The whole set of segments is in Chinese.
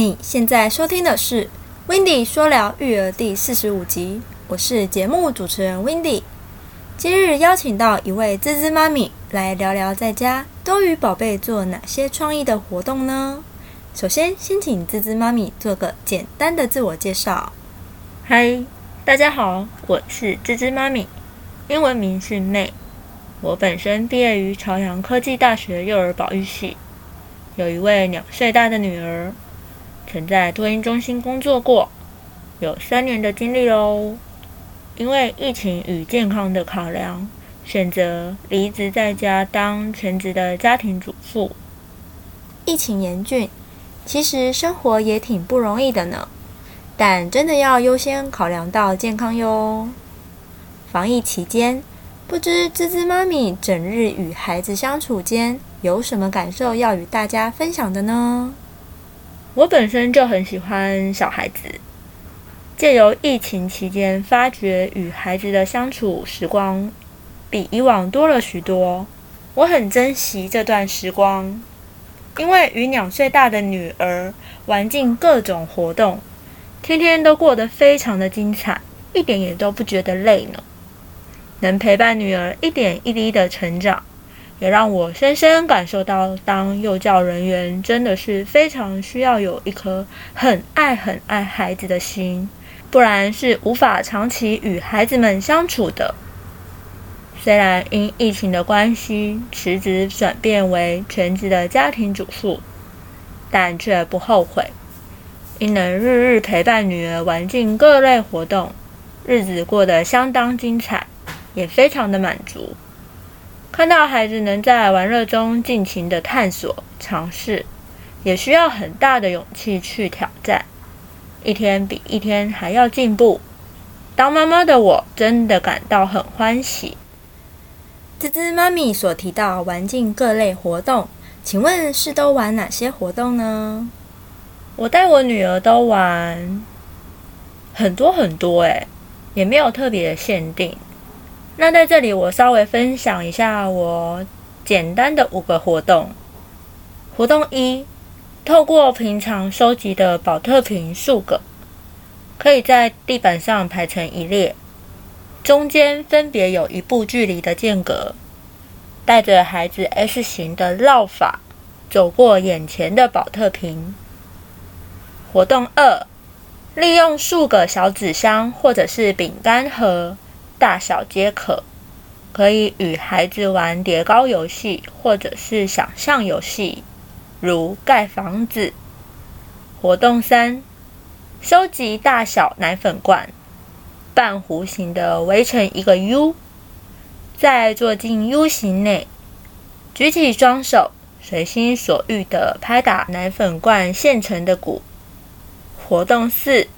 你现在收听的是《w i n d y 说聊育儿》第四十五集，我是节目主持人 w i n d y 今日邀请到一位滋滋妈咪来聊聊在家都与宝贝做哪些创意的活动呢？首先，先请滋滋妈咪做个简单的自我介绍。嗨，大家好，我是滋滋妈咪，英文名是 May。我本身毕业于朝阳科技大学幼儿保育系，有一位两岁大的女儿，曾在托婴中心工作过，有三年的经历喽。因为疫情与健康的考量，选择离职在家当全职的家庭主妇。疫情严峻，其实生活也挺不容易的呢，但真的要优先考量到健康哟。防疫期间。不知滋滋妈咪整日与孩子相处间有什么感受要与大家分享的呢？我本身就很喜欢小孩子，借由疫情期间发觉与孩子的相处时光比以往多了许多，我很珍惜这段时光，因为与两岁大的女儿玩尽各种活动，天天都过得非常的精彩，一点也都不觉得累呢。能陪伴女儿一点一滴的成长，也让我深深感受到，当幼教人员真的是非常需要有一颗很爱很爱孩子的心，不然是无法长期与孩子们相处的。虽然因疫情的关系辞职转变为全职的家庭主妇，但却不后悔，因能日日陪伴女儿玩尽各类活动，日子过得相当精彩。也非常的满足，看到孩子能在玩乐中尽情的探索、尝试，也需要很大的勇气去挑战，一天比一天还要进步。当妈妈的我真的感到很欢喜。滋滋妈咪所提到玩尽各类活动，请问是都玩哪些活动呢？我带我女儿都玩很多很多，诶，也没有特别的限定。那在这里，我稍微分享一下我简单的五个活动。活动一，透过平常收集的保特瓶数个，可以在地板上排成一列，中间分别有一步距离的间隔，带着孩子 S 型的绕法走过眼前的保特瓶。活动二，利用数个小纸箱或者是饼干盒。大小皆可，可以与孩子玩叠高游戏，或者是想象游戏，如盖房子。活动三：收集大小奶粉罐，半弧形的围成一个 U，再坐进 U 型内，举起双手，随心所欲的拍打奶粉罐现成的鼓。活动四：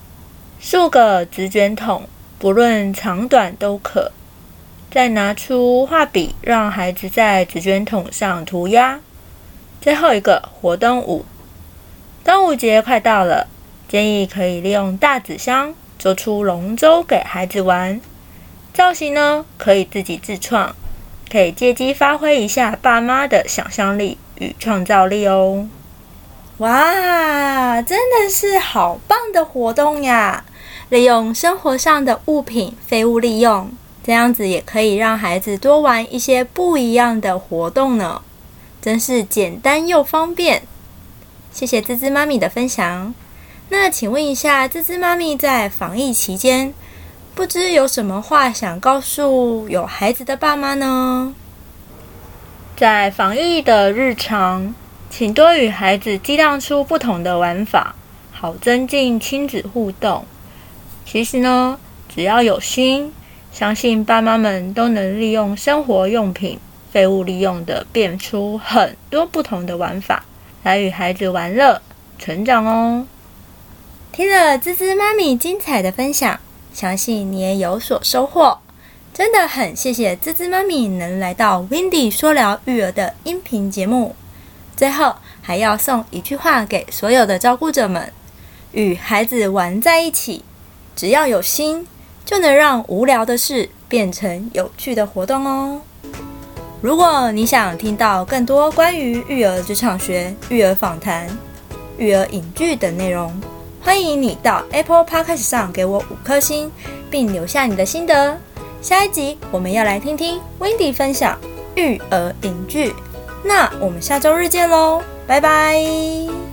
数个纸卷筒。不论长短都可。再拿出画笔，让孩子在纸卷筒上涂鸦。最后一个活动五，端午节快到了，建议可以利用大纸箱做出龙舟给孩子玩。造型呢，可以自己自创，可以借机发挥一下爸妈的想象力与创造力哦。哇，真的是好棒的活动呀！利用生活上的物品废物利用，这样子也可以让孩子多玩一些不一样的活动呢，真是简单又方便。谢谢滋滋妈咪的分享。那请问一下，滋滋妈咪在防疫期间，不知有什么话想告诉有孩子的爸妈呢？在防疫的日常，请多与孩子激荡出不同的玩法，好增进亲子互动。其实呢，只要有心，相信爸妈们都能利用生活用品废物利用的，变出很多不同的玩法，来与孩子玩乐成长哦。听了滋滋妈咪精彩的分享，相信你也有所收获。真的很谢谢滋滋妈咪能来到 w i n d y 说聊育儿的音频节目。最后还要送一句话给所有的照顾者们：与孩子玩在一起。只要有心，就能让无聊的事变成有趣的活动哦。如果你想听到更多关于育儿职场学、育儿访谈，育儿影剧等内容。欢迎你到 Apple Podcast 上给我五颗星，并留下你的心得。下一集我们要来听听 Wendy 分享育儿影剧，那我们下周日见喽，拜拜。